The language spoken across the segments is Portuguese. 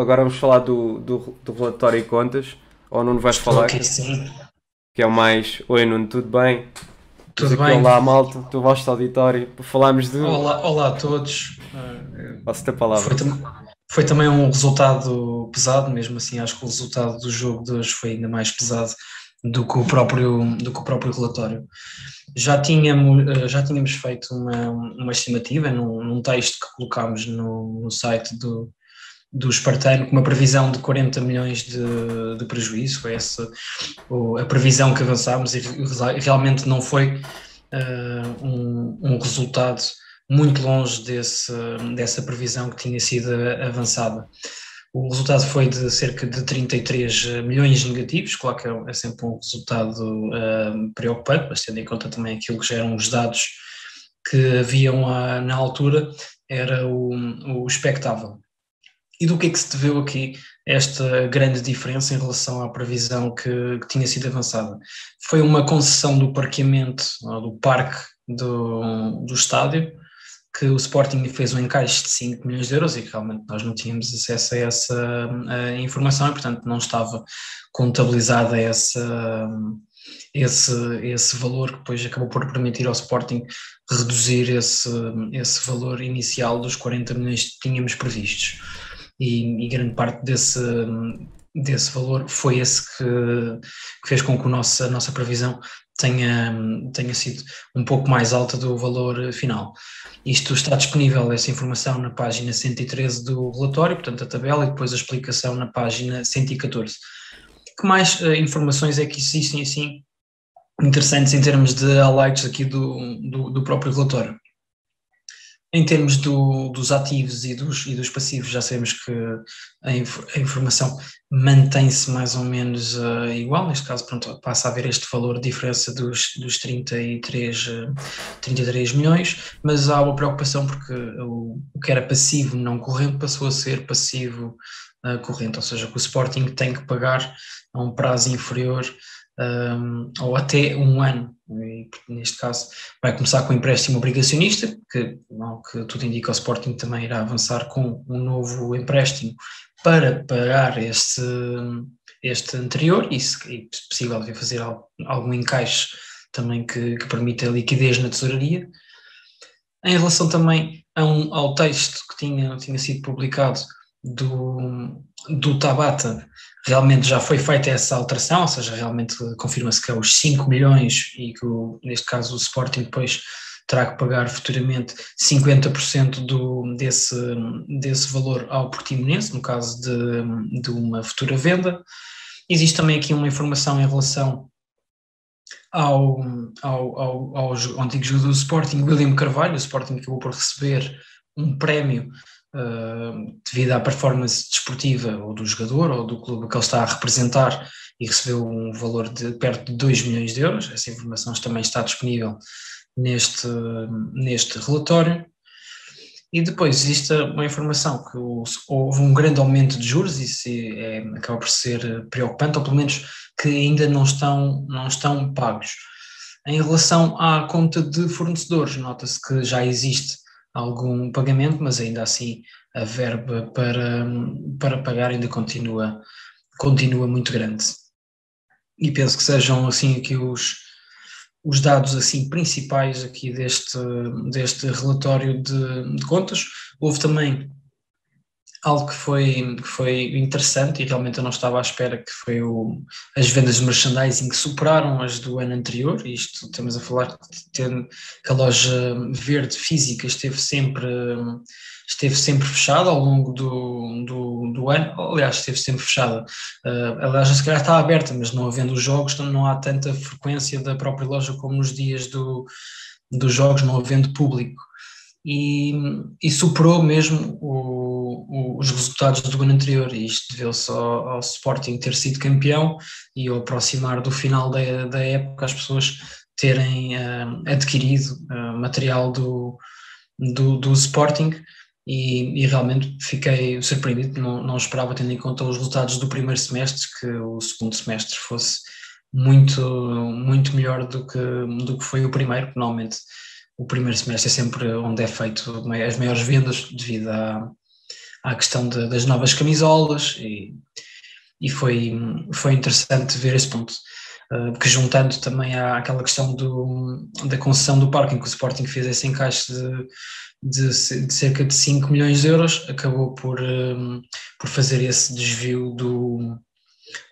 agora vamos falar do, do, do relatório e contas. Ou não vais falar? Okay, sim. Que é o mais. Oi, Nuno, tudo bem? Tudo bem? Olá, malta, tu vosso auditório para falarmos de. Olá, olá a todos. Posso a palavra. Foi, tam foi, também um resultado pesado, mesmo assim, acho que o resultado do jogo de hoje foi ainda mais pesado do que o próprio, do que o próprio relatório. Já tínhamos, já tínhamos feito uma, uma estimativa num, num texto que colocámos no, no site do, do Espartano com uma previsão de 40 milhões de, de prejuízo, foi essa a previsão que avançámos e realmente não foi uh, um, um, resultado muito longe desse, dessa previsão que tinha sido avançada. O resultado foi de cerca de 33 milhões negativos, claro que é, é sempre um resultado uh, preocupante, mas tendo em conta também aquilo que já eram os dados que haviam uh, na altura, era o, o expectável. E do que é que se deveu aqui esta grande diferença em relação à previsão que, que tinha sido avançada? Foi uma concessão do parqueamento, do parque do, do estádio, que o Sporting fez um encaixe de 5 milhões de euros e que realmente nós não tínhamos acesso a essa a informação e, portanto, não estava contabilizada essa, esse, esse valor que depois acabou por permitir ao Sporting reduzir esse, esse valor inicial dos 40 milhões que tínhamos previstos e, e grande parte desse, desse valor foi esse que, que fez com que nossa, a nossa previsão tenha, tenha sido um pouco mais alta do valor final. Isto está disponível, essa informação, na página 113 do relatório, portanto, a tabela, e depois a explicação na página 114. Que mais uh, informações é que existem, assim, interessantes em termos de highlights aqui do, do, do próprio relatório? Em termos do, dos ativos e dos, e dos passivos, já sabemos que a, inf a informação mantém-se mais ou menos uh, igual, neste caso pronto, passa a haver este valor de diferença dos, dos 33, uh, 33 milhões, mas há uma preocupação porque o, o que era passivo não corrente passou a ser passivo uh, corrente, ou seja, que o Sporting tem que pagar a um prazo inferior um, ou até um ano. E, neste caso, vai começar com o empréstimo obrigacionista, que, não, que tudo indica o Sporting também irá avançar com um novo empréstimo para pagar este, este anterior e, se, possível, fazer algum encaixe também que, que permita liquidez na tesouraria. Em relação também um, ao texto que tinha, tinha sido publicado do, do Tabata, realmente já foi feita essa alteração, ou seja, realmente confirma-se que é os 5 milhões e que, o, neste caso, o Sporting depois terá que pagar futuramente 50% do, desse, desse valor ao Portimonense, no caso de, de uma futura venda. Existe também aqui uma informação em relação ao, ao, ao, ao antigo jogador do Sporting, William Carvalho. O Sporting acabou por receber um prémio uh, devido à performance desportiva ou do jogador ou do clube que ele está a representar e recebeu um valor de perto de 2 milhões de euros. Essa informação também está disponível neste, neste relatório. E depois existe uma informação que houve um grande aumento de juros, isso é, acaba por ser preocupante, ou pelo menos que ainda não estão, não estão pagos. Em relação à conta de fornecedores, nota-se que já existe algum pagamento, mas ainda assim a verba para, para pagar ainda continua, continua muito grande. E penso que sejam assim aqui os, os dados assim principais aqui deste, deste relatório de, de contas. Houve também algo que foi, que foi interessante e realmente eu não estava à espera que foi o, as vendas de merchandising que superaram as do ano anterior, isto estamos a falar que a loja verde física esteve sempre esteve sempre fechada ao longo do, do, do ano, aliás esteve sempre fechada, uh, aliás se calhar está aberta, mas não havendo os jogos não há tanta frequência da própria loja como nos dias do, dos jogos, não havendo público e, e superou mesmo o, o, os resultados do ano anterior. E isto deveu-se ao, ao, Sporting ter sido campeão e ao aproximar do final da, da época as pessoas terem uh, adquirido uh, material do, do, do Sporting. E, e, realmente fiquei surpreendido, não, não esperava, tendo em conta os resultados do primeiro semestre, que o segundo semestre fosse muito, muito melhor do que, do que foi o primeiro, que normalmente o primeiro semestre é sempre onde é feito as maiores vendas devido à, à questão de, das novas camisolas e, e foi, foi interessante ver esse ponto. Uh, porque juntando também à, àquela questão do, da concessão do parking, que o Sporting fez esse encaixe de, de, de cerca de 5 milhões de euros, acabou por, um, por fazer esse desvio do,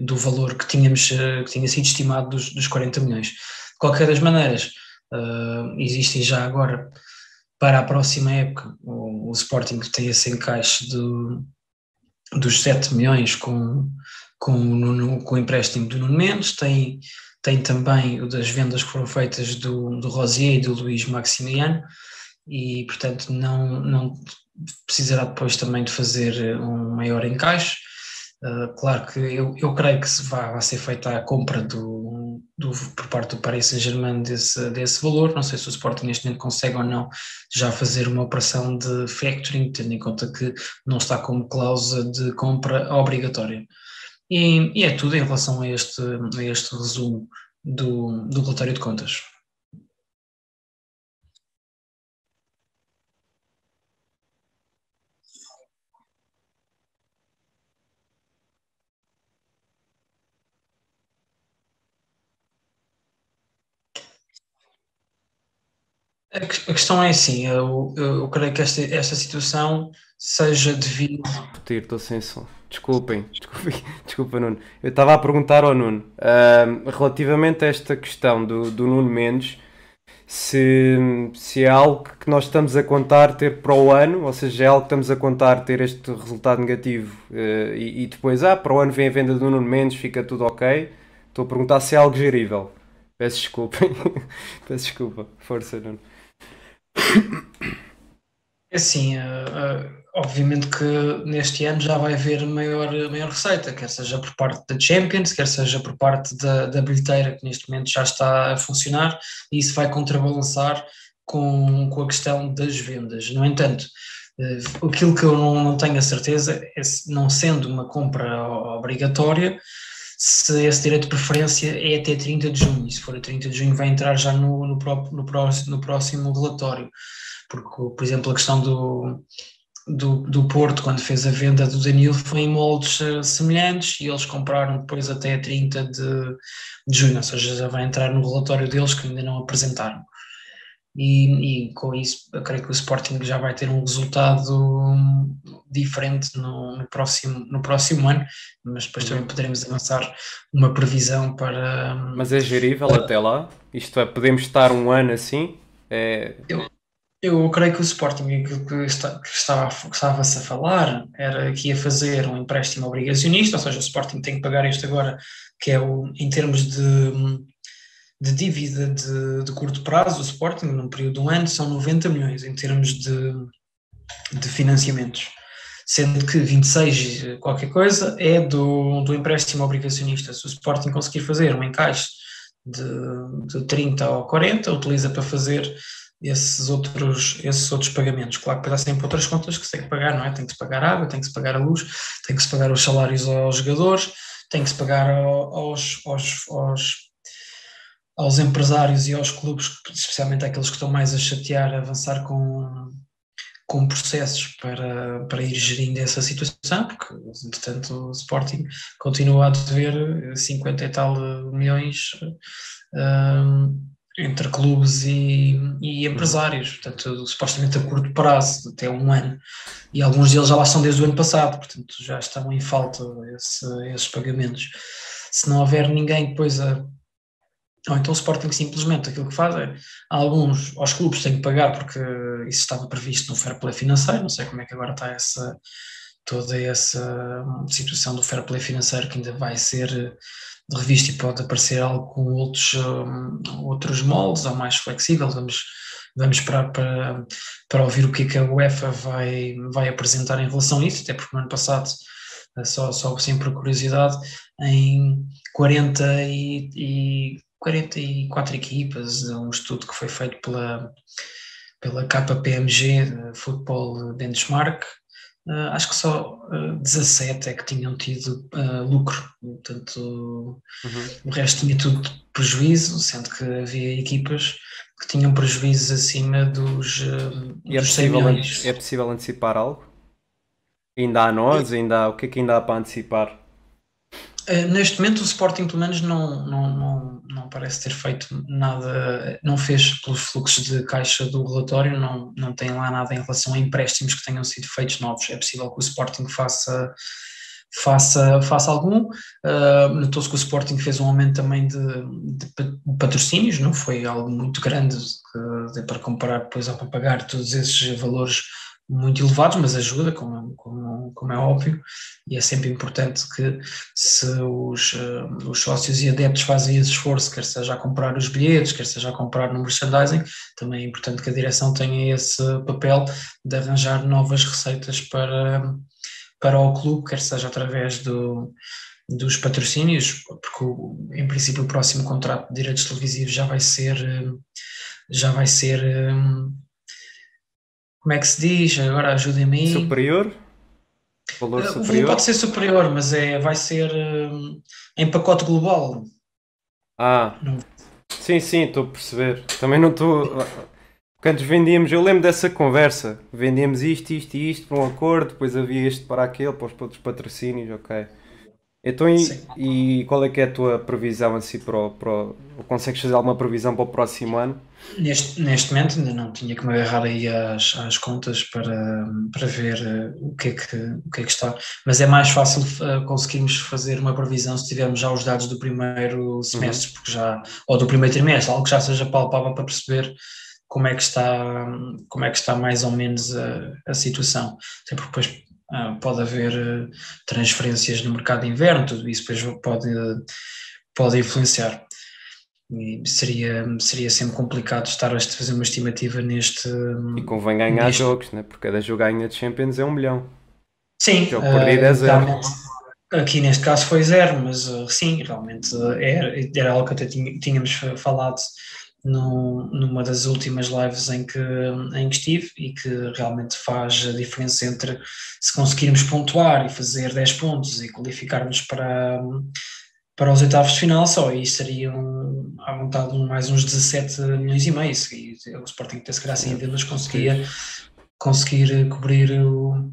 do valor que, tínhamos, uh, que tinha sido estimado dos, dos 40 milhões. De qualquer das maneiras, uh, existem já agora para a próxima época o, o Sporting tem esse encaixe do, dos 7 milhões com, com, com o empréstimo do Nuno Mendes, tem, tem também o das vendas que foram feitas do, do Rosier e do Luís Maximiano, e portanto não, não precisará depois também de fazer um maior encaixe. Uh, claro que eu, eu creio que se vai, vai ser feita a compra do, do, por parte do Paris Saint-Germain desse, desse valor. Não sei se o Sporting neste momento consegue ou não já fazer uma operação de factoring, tendo em conta que não está como cláusula de compra obrigatória. E, e, é tudo em relação a este, a este resumo do, do relatório de contas. A questão é assim, eu, eu creio que esta, esta situação seja devido. Repetir, estou sem som. Desculpem, desculpem, desculpa Nuno. Eu estava a perguntar ao Nuno, uh, relativamente a esta questão do, do Nuno Mendes, se, se é algo que nós estamos a contar ter para o ano, ou seja, é algo que estamos a contar ter este resultado negativo uh, e, e, depois, ah, para o ano vem a venda do Nuno Mendes, fica tudo ok. Estou a perguntar se é algo gerível. Peço desculpa. Peço desculpa. Força, Nuno. É assim, uh, uh, obviamente que neste ano já vai haver maior, maior receita, quer seja por parte da Champions, quer seja por parte da, da bilheteira, que neste momento já está a funcionar, e isso vai contrabalançar com, com a questão das vendas. No entanto, uh, aquilo que eu não, não tenho a certeza é se, não sendo uma compra obrigatória, se esse direito de preferência é até 30 de junho, se for a 30 de junho vai entrar já no, no, próprio, no, próximo, no próximo relatório, porque, por exemplo, a questão do, do, do Porto, quando fez a venda do Danilo, foi em moldes uh, semelhantes e eles compraram depois até 30 de, de junho, ou seja, já vai entrar no relatório deles que ainda não apresentaram e, e, com isso eu creio que o Sporting já vai ter um resultado diferente no, no, próximo, no próximo ano, mas depois também poderemos avançar uma previsão para. Mas é gerível para... até lá? Isto é, podemos estar um ano assim? É... Eu, eu creio que o Sporting que, que, está, que estava, estava-se a falar era que ia fazer um empréstimo obrigacionista, ou seja, o Sporting tem que pagar este agora, que é o, em termos de de dívida de, de, curto prazo, o Sporting, num período de um ano, são 90 milhões em termos de, de financiamentos, sendo que 26 qualquer coisa é do, do empréstimo obrigacionista. Se o Sporting conseguir fazer um encaixe de, de 30 ou 40, utiliza para fazer esses outros, esses outros pagamentos. Claro que há sempre outras contas que se tem que pagar, não é? Tem que se pagar água, tem que se pagar a luz, tem que se pagar os salários aos jogadores, tem que se pagar aos, aos, aos aos empresários e aos clubes, especialmente aqueles que estão mais a chatear, a avançar com, com processos para, para ir gerindo essa situação, porque, entretanto, o Sporting continua a dever 50 e tal milhões um, entre clubes e, e empresários, portanto, supostamente a curto prazo, até um ano, e alguns deles já lá são desde o ano passado, portanto, já estão em falta esse, esses pagamentos. Se não houver ninguém depois a ou então o Sporting simplesmente aquilo que faz é, alguns, aos clubes têm que pagar porque isso estava previsto no fair play financeiro, não sei como é que agora está essa, toda essa situação do fair play financeiro que ainda vai ser revista e pode aparecer algo com outros, um, outros moldes ou mais flexível, vamos, vamos esperar para, para ouvir o que, é que a UEFA vai, vai apresentar em relação a isso, até porque no ano passado, só, só assim por curiosidade, em 40 e, e 44 equipas, um estudo que foi feito pela, pela KPMG Football Benchmark, uh, acho que só uh, eh, 17 é que tinham tido uh, lucro, portanto uhum. o resto tinha tudo prejuízo, sendo que havia equipas que tinham prejuízos acima dos, uh, e é dos é possível, É possível antecipar algo? Ainda há nós, ainda há, o que é que ainda há para antecipar? Uh, neste momento o Sporting pelo menos não, não, não, não parece ter feito nada, não fez pelos fluxos de caixa do relatório, não, não tem lá nada em relação a empréstimos que tenham sido feitos novos. É possível que o Sporting faça faça, faça algum. Uh, Notou-se que o Sporting fez um aumento também de, de, patrocínios, não foi algo muito grande que, para comparar depois ao para pagar todos esses valores muito elevados, mas ajuda, como, como, como, é óbvio, e é sempre importante que se os, uh, os sócios e adeptos fazem esse esforço, quer seja a comprar os bilhetes, quer seja a comprar no merchandising, também é importante que a direção tenha esse papel de arranjar novas receitas para, para o clube, quer seja através do, dos patrocínios, porque em princípio o próximo contrato de direitos televisivos já vai ser já vai ser como é que se diz? Agora ajudem-me aí. Superior? Valor uh, superior? Pode ser superior, mas é, vai ser em pacote global. Ah, não. sim, sim, estou a perceber. Também não estou. Quando vendíamos, eu lembro dessa conversa. Vendíamos isto, isto e isto para um acordo, depois havia este para aquele, para os outros patrocínios, ok. Então, e, e, qual é que é a tua previsão assim para o, para o, Consegues fazer alguma previsão para o próximo ano? Neste, neste momento ainda não tinha que me agarrar aí às, às contas para, para ver uh, o, que é que, o que é que está, mas é mais fácil uh, conseguirmos fazer uma previsão se tivermos já os dados do primeiro semestre, uhum. porque já, ou do primeiro trimestre, algo que já seja palpável para perceber como é que está, como é que está mais ou menos a, a situação. Até porque depois pode haver uh, transferências no mercado de inverno, tudo isso depois pode, pode influenciar. E seria, seria sempre complicado estar a fazer uma estimativa neste. E convém ganhar neste... jogos, né? porque cada jogo ganha de Champions é um milhão. Sim, jogo perdido é zero. Aqui neste caso foi zero, mas sim, realmente era, era algo que até tínhamos falado no, numa das últimas lives em que, em que estive e que realmente faz a diferença entre se conseguirmos pontuar e fazer 10 pontos e qualificarmos para, para os oitavos de final, só aí seriam à vontade mais uns 17 milhões e meio. E o Sporting ter se calhar sem vendas conseguia conseguir cobrir o.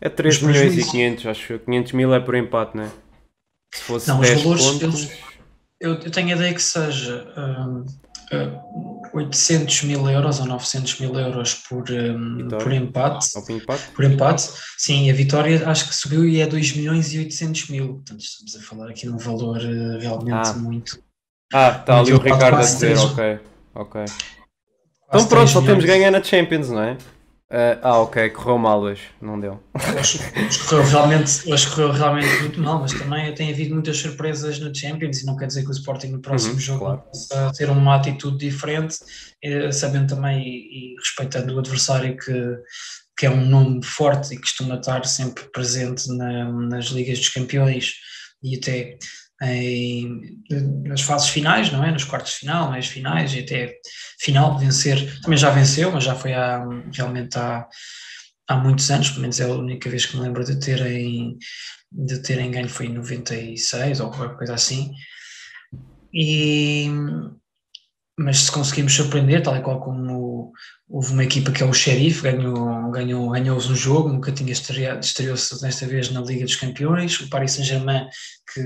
É 3 milhões e 500, acho que 500 mil é por empate, não é? Se fosse não, 10 os valores, pontos... eu, eu, tenho a ideia que seja. Um, 800 mil euros ou 900 mil euros por, um, por empate. empate. Por empate, sim, a vitória acho que subiu e é 2 milhões e 800 mil. Portanto, estamos a falar aqui num valor uh, realmente ah. muito. Ah, está ali o Ricardo a dizer, ok, ok. Então pronto, só temos ganhar na Champions, não é? Uh, ah, ok, correu mal hoje, não deu. Hoje, hoje, correu realmente, hoje correu realmente muito mal, mas também tem havido muitas surpresas no Champions e não quer dizer que o Sporting no próximo uhum, jogo claro. possa ter uma atitude diferente, eh, sabendo também e, e, respeitando o adversário que, que é um nome forte e costuma estar sempre presente na, nas Ligas dos Campeões e até em, nas fases finais, não é? Nos quartos de final, meias finais e até final vencer. Também já venceu, mas já foi há, realmente há, há muitos anos, pelo menos é a única vez que me lembro de terem, de terem ganho foi em 96 ou qualquer coisa assim. E, mas se conseguimos surpreender, tal e qual como houve uma equipa que é o Sheriff, ganhou, ganhou, ganhou-os um jogo, nunca tinha estreou-se desta vez na Liga dos Campeões, o Paris Saint-Germain que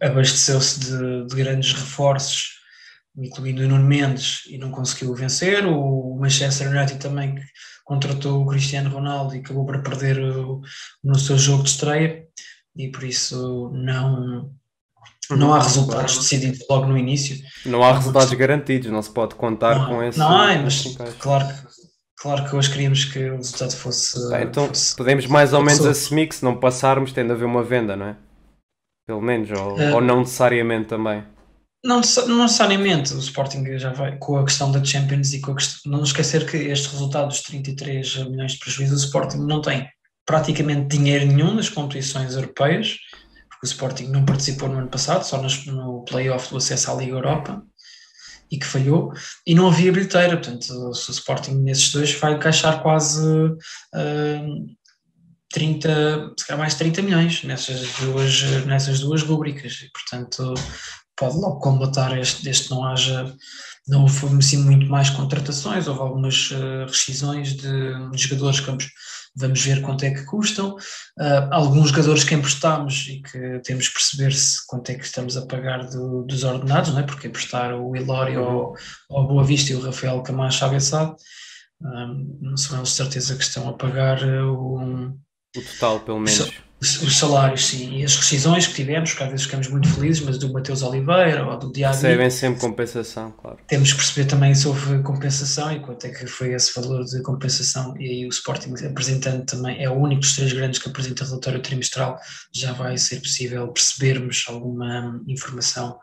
abasteceu-se de, de, grandes reforços, incluindo o Nuno Mendes, e não conseguiu vencer. O Manchester United também que contratou o Cristiano Ronaldo e acabou por perder o, no seu jogo de estreia, e por isso não. Não há resultados decididos logo no início. Não há resultados garantidos, não se pode contar não, com esse. Não há, mas claro que Claro que hoje queríamos que o resultado fosse. Ah, então fosse, podemos mais ou menos assumir que se não passarmos tem de haver uma venda, não é? Pelo menos, ou, uh, ou não necessariamente também. Não, não, necessariamente, o Sporting já vai com a questão da Champions e com a questão, não esquecer que este resultado dos 33 milhões de prejuízo, o Sporting não tem praticamente dinheiro nenhum nas competições europeias, o Sporting não participou no ano passado, só nos, no playoff do acesso à Liga Europa, e que falhou, e não havia bilheteira, portanto, se o Sporting nesses dois vai encaixar quase uh, 30, se calhar mais 30 milhões nessas duas, nessas duas rubricas, e portanto pode logo combatar este, não haja, não houve assim muito mais contratações, houve algumas uh, rescisões de, de, jogadores que ambos, vamos ver quanto é que custam. Uh, alguns jogadores que emprestámos e que temos que perceber se quanto é que estamos a pagar do, dos ordenados, não é? porque emprestar o Hilório uhum. ao, ao Boa Vista e o Rafael Camacho à Bessade, um, não são de certeza que estão a pagar o, o total, pelo menos os salários, sim, e as rescisões que tivemos, que às vezes ficamos muito felizes, mas do Mateus Oliveira ou do Diabo. Recebem sempre compensação, claro. Temos que perceber também se houve compensação e quanto é que foi esse valor de compensação. E aí o Sporting apresentando também, é o único dos três grandes que apresenta relatório trimestral, já vai ser possível percebermos alguma informação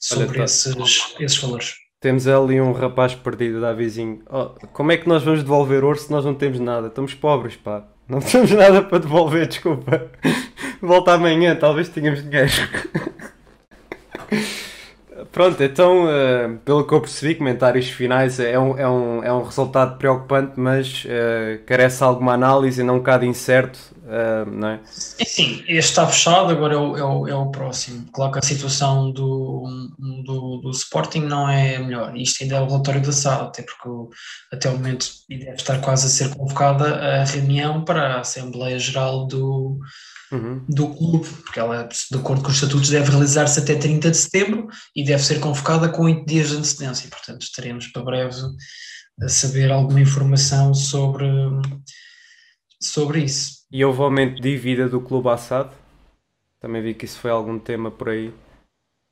sobre Olha, tá. esses, esses valores. Temos ali um rapaz perdido da vizinho. Oh, como é que nós vamos devolver ouro se nós não temos nada? Estamos pobres, pá. Não temos nada para devolver, desculpa. Volta amanhã, talvez tenhamos dinheiro. Pronto, então, uh, pelo que eu percebi, comentários finais é um, é um, é um resultado preocupante, mas uh, carece alguma análise, não um bocado incerto, uh, não é? Sim, este está fechado, agora é o, é o, é o próximo. Claro que a situação do, do, do Sporting não é melhor. Isto ainda é o relatório da SAD, até porque o, até o momento deve estar quase a ser convocada a reunião para a Assembleia Geral do uhum. do clube, porque ela, de acordo com os estatutos, deve realizar-se até 30 de setembro e deve ser convocada com 8 dias de antecedência. Portanto, estaremos para breve a saber alguma informação sobre, sobre isso. E houve aumento de dívida do clube Assad? Também vi que isso foi algum tema por aí.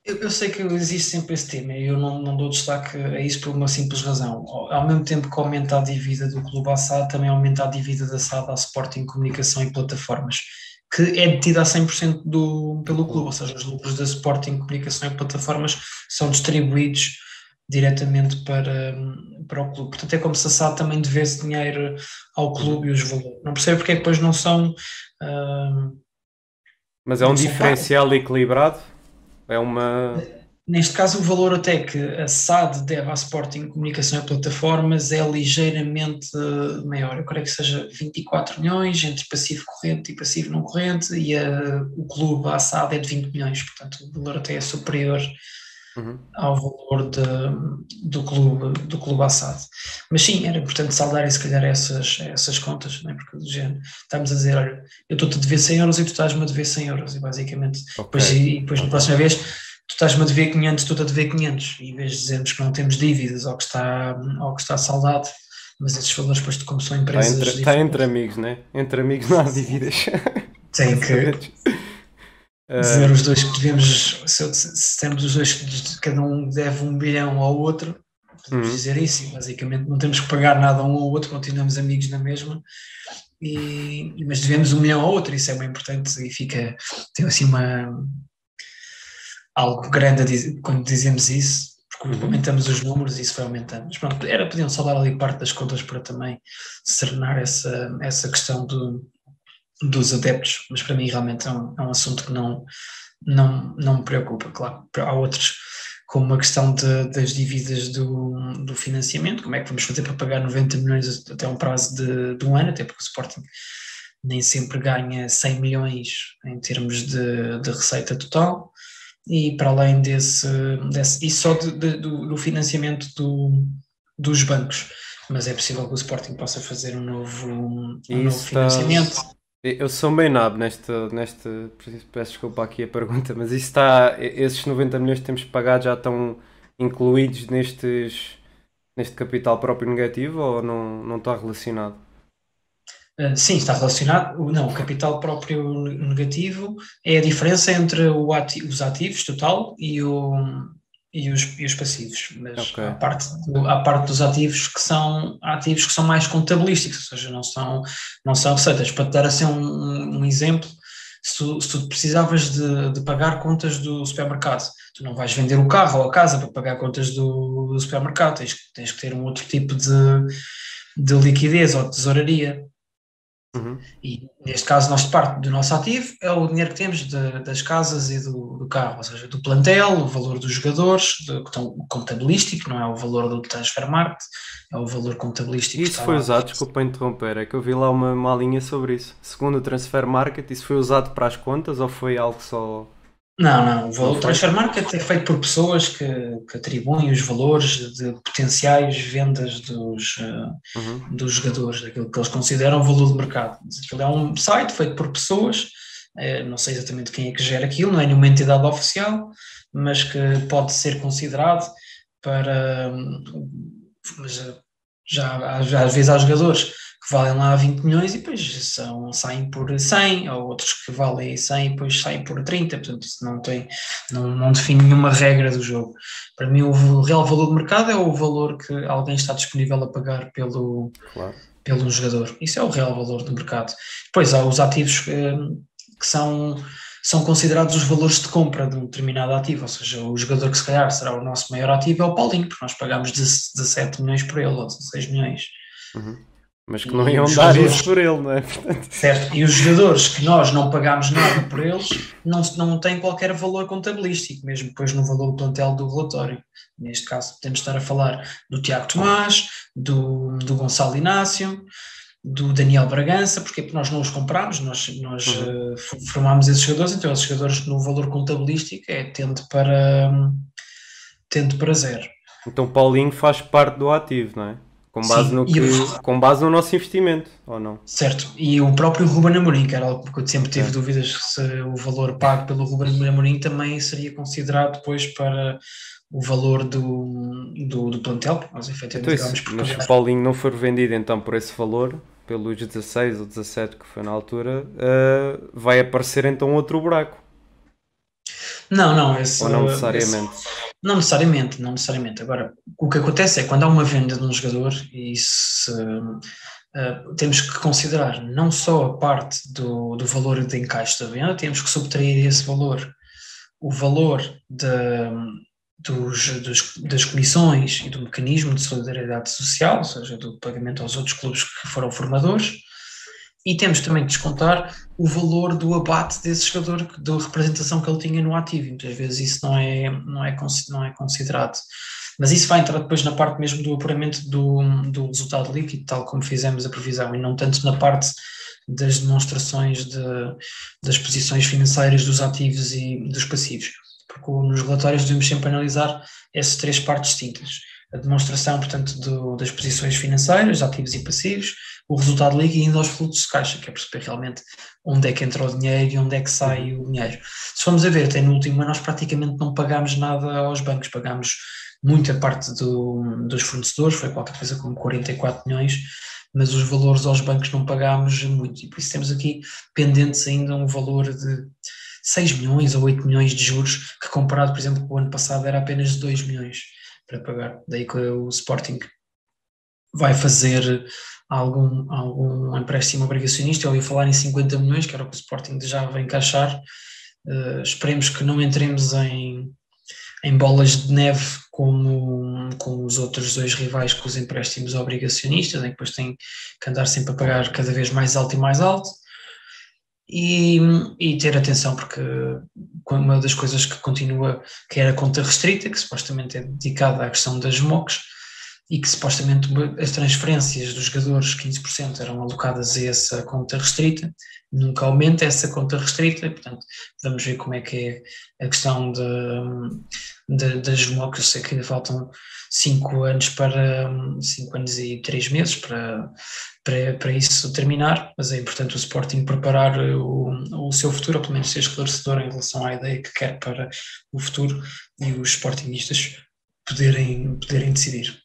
Eu, eu, sei que existe sempre esse tema e eu não, não dou destaque a isso por uma simples razão. Ao mesmo tempo que aumenta a dívida do Clube Assad, também aumenta a dívida da SAD à Sporting Comunicação e Plataformas que é detida a 100% do, pelo clube, ou seja, os lucros da Sporting Comunicação e Plataformas são distribuídos diretamente para, para o clube. Portanto, é como se a SAD também devesse dinheiro ao clube e os valores. Não percebo porque é que depois não são. Uh, Mas é um diferencial equilibrado? É uma. Neste caso, o valor até que a SAD deve à Sporting Comunicação e Plataformas é ligeiramente maior. Eu creio que seja 24 milhões entre passivo corrente e passivo não corrente, e a, o clube, a SAD, é de 20 milhões, portanto o valor até é superior uhum. ao valor de, do clube, do clube Assad. Mas sim, era importante saldar se calhar essas, essas contas, não é? porque do género, estamos a dizer, olha, eu estou-te a dever 100 euros e tu estás-me a dever 100 euros, e basicamente, okay. depois, e depois na próxima vez tu estás-me a dever 500, tu a dever 500, e em vez de dizermos que não temos dívidas ou que está, ou que está saldado, mas esses valores depois como são empresas... Está entre, está entre amigos, né? Entre amigos não há dívidas. Tem que dizer os dois que devemos, se, se temos os dois que cada um deve um bilhão ao outro, podemos uhum. dizer isso, basicamente não temos que pagar nada um ao outro, continuamos amigos na mesma, e, mas devemos um milhão ao outro, isso é bem importante e fica, tem assim uma algo grande dizer, quando dizemos isso, porque uhum. aumentamos os números e isso vai aumentando. Mas pronto, era, podiam só dar ali parte das contas para também serenar essa, essa questão do, dos adeptos, mas para mim realmente é um, é um assunto que não, não, não me preocupa, claro. Há outros, como a questão de, das dívidas do, do financiamento, como é que vamos fazer para pagar 90 milhões até um prazo de, de um ano, até porque o Sporting nem sempre ganha 100 milhões em termos de, de receita total e para além desse, desse e só de, de, do, do, financiamento do, dos bancos, mas é possível que o Sporting possa fazer um novo, um novo financiamento. Eu sou bem nabo neste, neste, peço desculpa aqui a pergunta, mas isso está, esses 90 milhões que temos pagado já estão incluídos nestes, neste capital próprio negativo ou não, não está relacionado? Eh, sim, está relacionado. Não, o capital próprio negativo é a diferença entre ati os ativos total e, o, e, os, e os passivos. Mas okay. a, parte do, a parte dos ativos que são ativos que são mais contabilísticos, ou seja, não são, não são receitas. Para te dar assim um, um exemplo, se tu, se tu precisavas de, de, pagar contas do supermercado, tu não vais vender o carro ou a casa para pagar contas do, do supermercado, tens, tens que ter um outro tipo de, de liquidez ou de tesouraria. Uhum. E neste caso, nossa parte do nosso ativo é o dinheiro que temos de, das casas e do, do, carro, ou seja, do plantel, o valor dos jogadores, do, contabilístico, não é o valor do transfer market, é o valor contabilístico. Isso foi lá. usado, desculpa interromper, é que eu vi lá uma, uma linha sobre isso. Segundo o transfer market, isso foi usado para as contas ou foi algo só Não, não. O valor transfer market é feito por pessoas que, que atribuem os valores de potenciais vendas dos, uh, uhum. dos jogadores, daquilo que eles consideram o valor de mercado. Aquilo é um site feito por pessoas, uh, não sei exatamente quem é que gera aquilo, não é nenhuma entidade oficial, mas que pode ser considerado para. Mas eh, já, já às vezes há jogadores que valem lá 20 milhões e depois são, saem por 100, ou outros que valem 100 e depois saem por 30, portanto isso não tem, não, não define nenhuma regra do jogo. Para mim o real valor do mercado é o valor que alguém está disponível a pagar pelo, claro. pelo jogador, isso é o real valor do mercado. Depois há os ativos eh, que são são considerados os valores de compra de um determinado ativo, ou seja, o jogador que se calhar será o nosso maior ativo é o Paulinho, porque nós pagamos 17 milhões por ele, ou 16 milhões. Uhum. Mas que não iam dar isso por ele, não é? Certo, e os jogadores que nós não pagamos nada por eles não, não têm qualquer valor contabilístico, mesmo depois no valor do plantel do relatório. Neste caso, podemos estar a falar do Tiago Tomás, do, do Gonçalo Inácio, do Daniel Bragança, porque, porque nós não os compramos, nós, nós uhum. uh, formámos esses jogadores, então esses jogadores no valor contabilístico é tendo para, tendo para zero. Então Paulinho faz parte do ativo, não é? Com base, Sim, no que, com base no nosso investimento, ou não? Certo, e o próprio Ruben Amorim, que era algo que eu sempre tive é. dúvidas se o valor pago pelo Ruben Amorim também seria considerado depois para o valor do, do, do plantel, nós efetivamente então, isso, Mas se o Paulinho não for vendido então por esse valor, pelos 16 ou 17 que foi na altura, uh, vai aparecer então outro buraco. Não, não, esse, ou não necessariamente. Esse, não necessariamente, não necessariamente. Agora, o que acontece é quando há uma venda de um jogador, e uh, temos que considerar não só a parte do, do valor de encaixe da venda, temos que subtrair esse valor, o valor de, dos, dos, das comissões e do mecanismo de solidariedade social, ou seja, do pagamento aos outros clubes que foram formadores, e temos também que descontar o valor do abate desse jogador, da representação que ele tinha no ativo. Muitas vezes isso não é, não é, não é considerado. Mas isso vai entrar depois na parte mesmo do apuramento do, do resultado líquido, tal como fizemos a previsão, e não tanto na parte das demonstrações de, das posições financeiras dos ativos e dos passivos. Porque nos relatórios devemos sempre analisar essas três partes distintas. A demonstração, portanto, do, das posições financeiras, ativos e passivos, o resultado líquido e ainda aos fluxos de caixa, que é perceber realmente onde é que entra o dinheiro e onde é que sai o dinheiro. Se formos a ver, até no último ano nós praticamente não pagámos nada aos bancos, pagámos muita parte do, dos fornecedores, foi qualquer coisa como 44 milhões, mas os valores aos bancos não pagámos muito, e por isso temos aqui pendentes ainda um valor de 6 milhões ou 8 milhões de juros, que comparado, por exemplo, com o ano passado era apenas 2 milhões para pagar. Daí que o Sporting vai fazer algum, algum empréstimo obrigacionista. Eu ouvi falar em 50 milhões, que era o que o Sporting já vai encaixar. Uh, esperemos que não entremos em, em bolas de neve como com os outros dois rivais com os empréstimos obrigacionistas, em que depois tem que andar sempre a pagar cada vez mais alto e mais alto. E, e, ter atenção porque uma das coisas que continua que era a conta restrita, que supostamente é dedicada à questão das MOCs, e que supostamente as transferências dos jogadores, 15% eram alocadas a essa conta restrita, nunca aumenta essa conta restrita, portanto vamos ver como é que é a questão das MOCs, eu sei que ainda faltam 5 anos para 5 anos e 3 meses para, para, para isso terminar, mas é importante o Sporting preparar o, o seu futuro, ou pelo menos ser esclarecedor em relação à ideia que quer para o futuro e os Sportingistas poderem, poderem decidir.